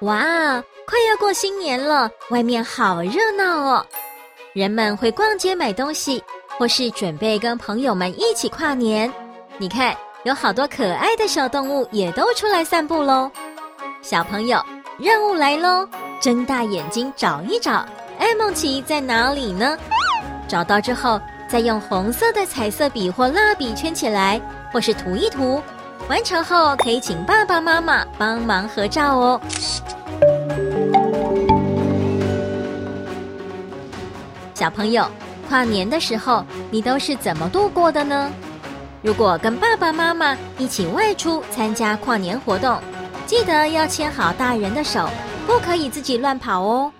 哇，快要过新年了，外面好热闹哦！人们会逛街买东西，或是准备跟朋友们一起跨年。你看，有好多可爱的小动物也都出来散步喽。小朋友，任务来喽！睁大眼睛找一找，爱梦奇在哪里呢？找到之后，再用红色的彩色笔或蜡笔圈起来，或是涂一涂。完成后，可以请爸爸妈妈帮忙合照哦。小朋友，跨年的时候你都是怎么度过的呢？如果跟爸爸妈妈一起外出参加跨年活动，记得要牵好大人的手，不可以自己乱跑哦。